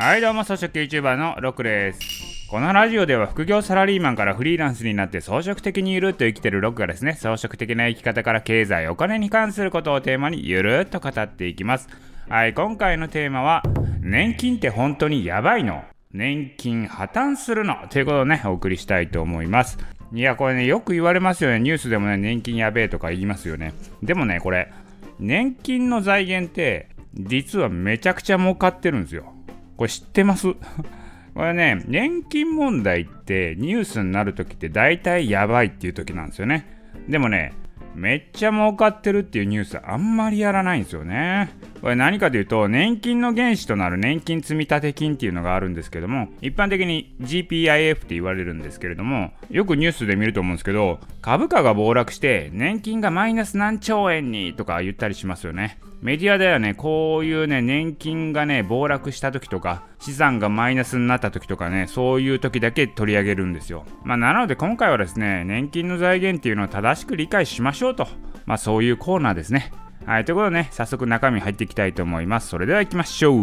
はいどうも草食 YouTuber のロックです。このラジオでは副業サラリーマンからフリーランスになって装飾的にゆるっと生きてるロックがですね装飾的な生き方から経済お金に関することをテーマにゆるっと語っていきます。はい今回のテーマは年金って本当にやばいの？年金破綻するの？ということをねお送りしたいと思います。いやこれねよく言われますよね。ニュースでもね年金やべえとか言いますよね。でもねこれ年金の財源って実はめちゃくちゃ儲かってるんですよ。これ知ってます？これね、年金問題ってニュースになるときって大体やばいっていう時なんですよね。でもね、めっちゃ儲かってるっていうニュースあんまりやらないんですよね。これ何かというと、年金の原資となる年金積立金っていうのがあるんですけども、一般的に GPIF って言われるんですけれども、よくニュースで見ると思うんですけど、株価が暴落して年金がマイナス何兆円にとか言ったりしますよね。メディアではね、こういうね、年金がね、暴落した時とか、資産がマイナスになった時とかね、そういう時だけ取り上げるんですよ。まあ、なので今回はですね、年金の財源っていうのを正しく理解しましょうと、まあ、そういうコーナーですね。はい、ということでね、早速中身入っていきたいと思います。それでは行きましょう。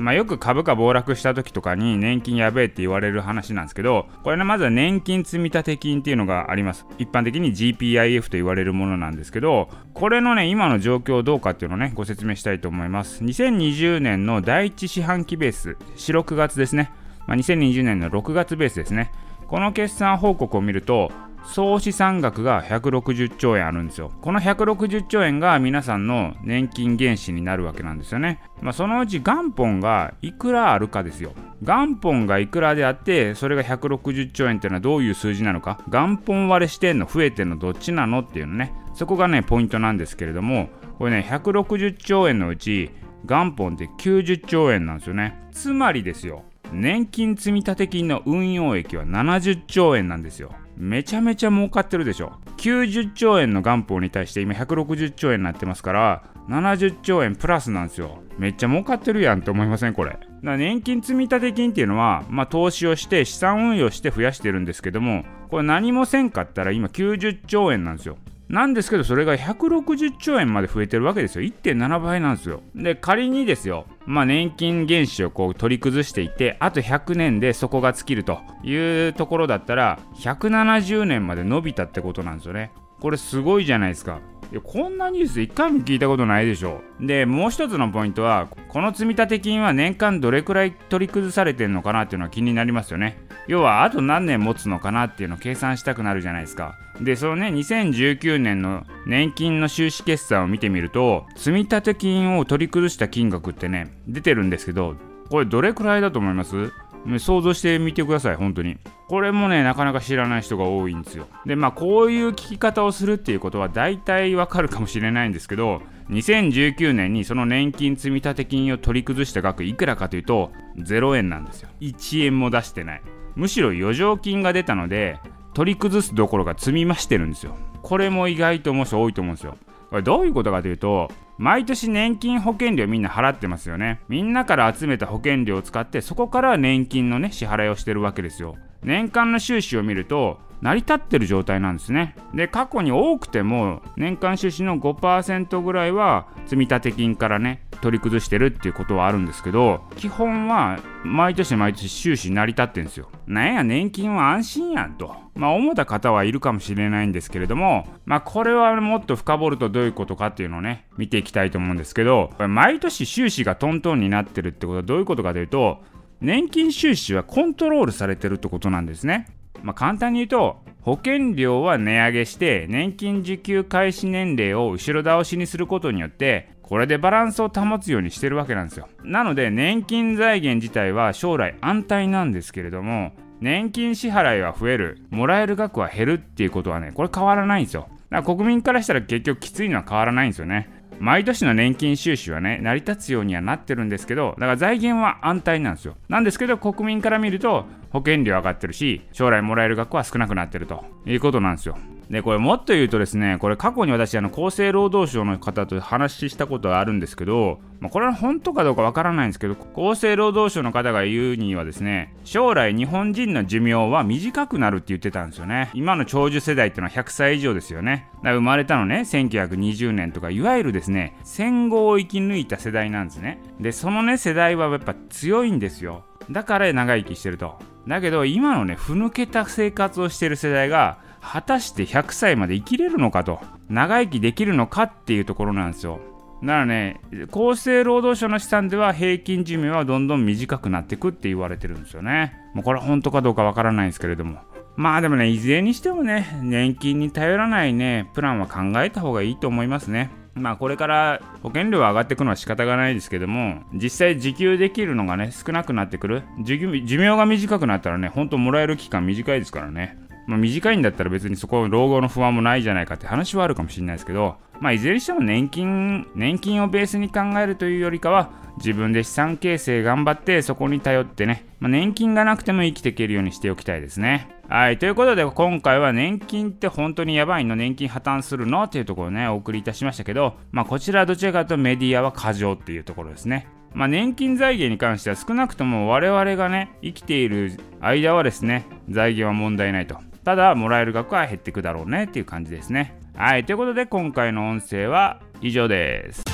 まあ、よく株価暴落した時とかに年金やべえって言われる話なんですけど、これね、まずは年金積立金っていうのがあります。一般的に GPIF と言われるものなんですけど、これのね、今の状況どうかっていうのをね、ご説明したいと思います。2020年の第1四半期ベース、4、6月ですね。まあ、2020年の6月ベースですね。この決算報告を見ると、総資産額が160兆円あるんですよ。この160兆円が皆さんの年金原資になるわけなんですよね。まあ、そのうち元本がいくらあるかですよ。元本がいくらであって、それが160兆円っていうのはどういう数字なのか、元本割れしてんの、増えてんの、どっちなのっていうのね、そこがね、ポイントなんですけれども、これね、160兆円のうち、元本って90兆円なんですよね。つまりですよ、年金積立金の運用益は70兆円なんですよ。めちゃめちゃ儲かってるでしょ。90兆円の元本に対して今160兆円になってますから70兆円プラスなんですよ。めっちゃ儲かってるやんって思いません？これ。だから年金積立金っていうのは、まあ、投資をして資産運用して増やしてるんですけどもこれ何もせんかったら今90兆円なんですよ。なんですけど、それが160兆円まで増えてるわけですよ。1.7倍なんですよ。で、仮にですよ、まあ、年金原資をこう取り崩していって、あと100年で底が尽きるというところだったら、170年まで伸びたってことなんですよね。これすごいじゃないですか。いやこんなニュース一回も聞いたことないでしょ。でもう一つのポイントはこの積立金は年間どれくらい取り崩されてるのかなっていうのは気になりますよね。要はあと何年持つのかなっていうのを計算したくなるじゃないですか。でそのね2019年の年金の収支決算を見てみると積立金を取り崩した金額ってね出てるんですけどこれどれくらいだと思います？想像してみてください本当に。これもねなかなか知らない人が多いんですよ。でまあこういう聞き方をするっていうことは大体わかるかもしれないんですけど2019年にその年金積立金を取り崩した額いくらかというと0円なんですよ。1円も出してない。むしろ余剰金が出たので取り崩すどころか積み増してるんですよ。これも意外と思う人多いと思うんですよ。これどういうことかというと毎年年金保険料みんな払ってますよね。みんなから集めた保険料を使ってそこから年金のね支払いをしてるわけですよ。年間の収支を見ると成り立ってる状態なんですね。で過去に多くても年間収支の5%ぐらいは積立金からね取り崩してるっていうことはあるんですけど基本は毎年毎年収支成り立ってんですよ。なんや年金は安心やんと。まあ思った方はいるかもしれないんですけれどもまあこれはもっと深掘るとどういうことかっていうのをね見ていきたいと思うんですけど毎年収支がトントンになってるってことはどういうことかというと年金収支はコントロールされてるってことなんですね。まあ、簡単に言うと保険料は値上げして年金受給開始年齢を後ろ倒しにすることによってこれでバランスを保つようにしてるわけなんですよ。なので年金財源自体は将来安泰なんですけれども年金支払いは増えるもらえる額は減るっていうことはねこれ変わらないんですよ。だから国民からしたら結局きついのは変わらないんですよね。毎年の年金収支はね、成り立つようにはなってるんですけど、だから財源は安泰なんですよ。なんですけど、国民から見ると、保険料上がってるし、将来もらえる額は少なくなってるということなんですよ。でこれもっと言うとですねこれ過去に私あの厚生労働省の方と話したことがあるんですけど、まあ、これは本当かどうかわからないんですけど厚生労働省の方が言うにはですね将来日本人の寿命は短くなるって言ってたんですよね。今の長寿世代ってのは100歳以上ですよね。だ生まれたのね1920年とかいわゆるですね戦後を生き抜いた世代なんですね。でそのね世代はやっぱ強いんですよ。だから長生きしてると。だけど今のねふぬけた生活をしてる世代が果たして100歳まで生きれるのかと長生きできるのかっていうところなんですよ。だからね厚生労働省の試算では平均寿命はどんどん短くなっていくって言われてるんですよね。もうこれは本当かどうかわからないんですけれども。まあでもねいずれにしてもね年金に頼らないねプランは考えた方がいいと思いますね。まあこれから保険料は上がっていくのは仕方がないですけども実際受給できるのがね少なくなってくる。寿命が短くなったらねほんともらえる期間短いですからね。まあ、短いんだったら別にそこは老後の不安もないじゃないかって話はあるかもしれないですけど、まあ、いずれにしても年金、年金をベースに考えるというよりかは、自分で資産形成頑張ってそこに頼ってね、まあ、年金がなくても生きていけるようにしておきたいですね。はい、ということで今回は年金って本当にやばいの年金破綻するのっていうところをね、お送りいたしましたけど、まあこちらどちらかというとメディアは過剰っていうところですね。まあ、年金財源に関しては少なくとも我々がね、生きている間はですね、財源は問題ないと。ただもらえる額は減っていくだろうねっていう感じですね。はいということで今回の音声は以上です。